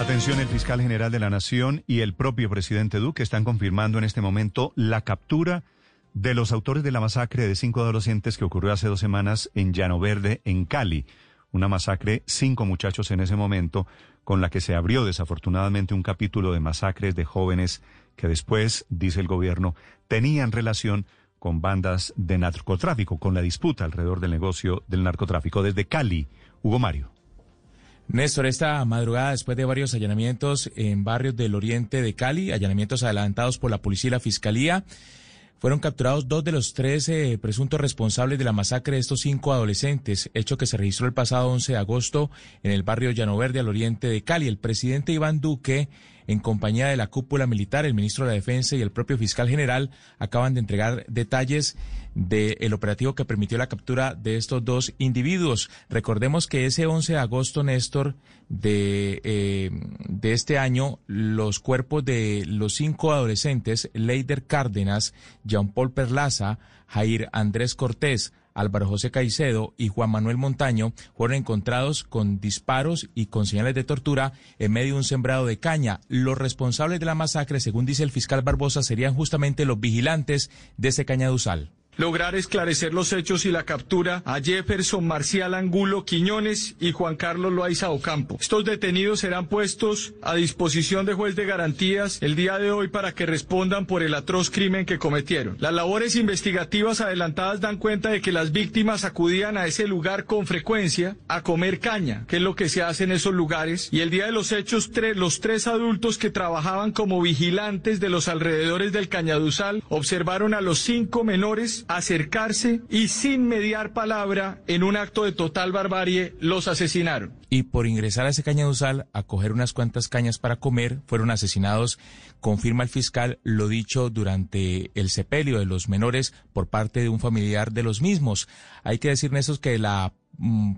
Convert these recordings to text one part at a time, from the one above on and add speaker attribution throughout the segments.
Speaker 1: Atención, el fiscal general de la Nación y el propio presidente Duque están confirmando en este momento la captura de los autores de la masacre de cinco adolescentes que ocurrió hace dos semanas en Llano Verde, en Cali. Una masacre, cinco muchachos en ese momento, con la que se abrió desafortunadamente un capítulo de masacres de jóvenes que después, dice el gobierno, tenían relación con bandas de narcotráfico, con la disputa alrededor del negocio del narcotráfico. Desde Cali, Hugo Mario.
Speaker 2: Néstor, esta madrugada, después de varios allanamientos en barrios del oriente de Cali, allanamientos adelantados por la policía y la fiscalía, fueron capturados dos de los tres eh, presuntos responsables de la masacre de estos cinco adolescentes, hecho que se registró el pasado 11 de agosto en el barrio Llano Verde al oriente de Cali. El presidente Iván Duque en compañía de la cúpula militar, el ministro de la Defensa y el propio fiscal general, acaban de entregar detalles del operativo que permitió la captura de estos dos individuos. Recordemos que ese 11 de agosto, Néstor, de, eh, de este año, los cuerpos de los cinco adolescentes, Leider Cárdenas, Jean Paul Perlaza, Jair Andrés Cortés, Álvaro José Caicedo y Juan Manuel Montaño fueron encontrados con disparos y con señales de tortura en medio de un sembrado de caña. Los responsables de la masacre, según dice el fiscal Barbosa, serían justamente los vigilantes de ese cañaduzal
Speaker 3: lograr esclarecer los hechos y la captura a Jefferson Marcial Angulo Quiñones y Juan Carlos Loaiza Ocampo. Estos detenidos serán puestos a disposición de juez de garantías el día de hoy para que respondan por el atroz crimen que cometieron. Las labores investigativas adelantadas dan cuenta de que las víctimas acudían a ese lugar con frecuencia a comer caña, que es lo que se hace en esos lugares, y el día de los hechos los tres adultos que trabajaban como vigilantes de los alrededores del Cañaduzal observaron a los cinco menores acercarse y sin mediar palabra, en un acto de total barbarie, los asesinaron.
Speaker 2: Y por ingresar a ese cañaduzal a coger unas cuantas cañas para comer, fueron asesinados, confirma el fiscal, lo dicho durante el sepelio de los menores por parte de un familiar de los mismos. Hay que decir, Néstor, que la... Mm,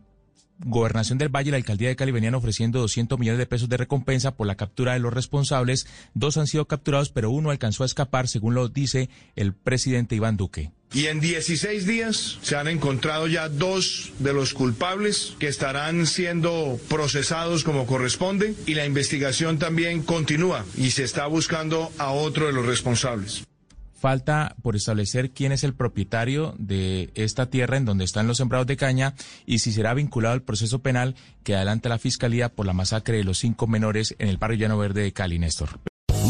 Speaker 2: Gobernación del Valle y la Alcaldía de Cali venían ofreciendo 200 millones de pesos de recompensa por la captura de los responsables. Dos han sido capturados, pero uno alcanzó a escapar, según lo dice el presidente Iván Duque.
Speaker 4: Y en 16 días se han encontrado ya dos de los culpables que estarán siendo procesados como corresponde y la investigación también continúa y se está buscando a otro de los responsables.
Speaker 2: Falta por establecer quién es el propietario de esta tierra en donde están los sembrados de caña y si será vinculado al proceso penal que adelanta la Fiscalía por la masacre de los cinco menores en el barrio Llano Verde de Cali, Néstor.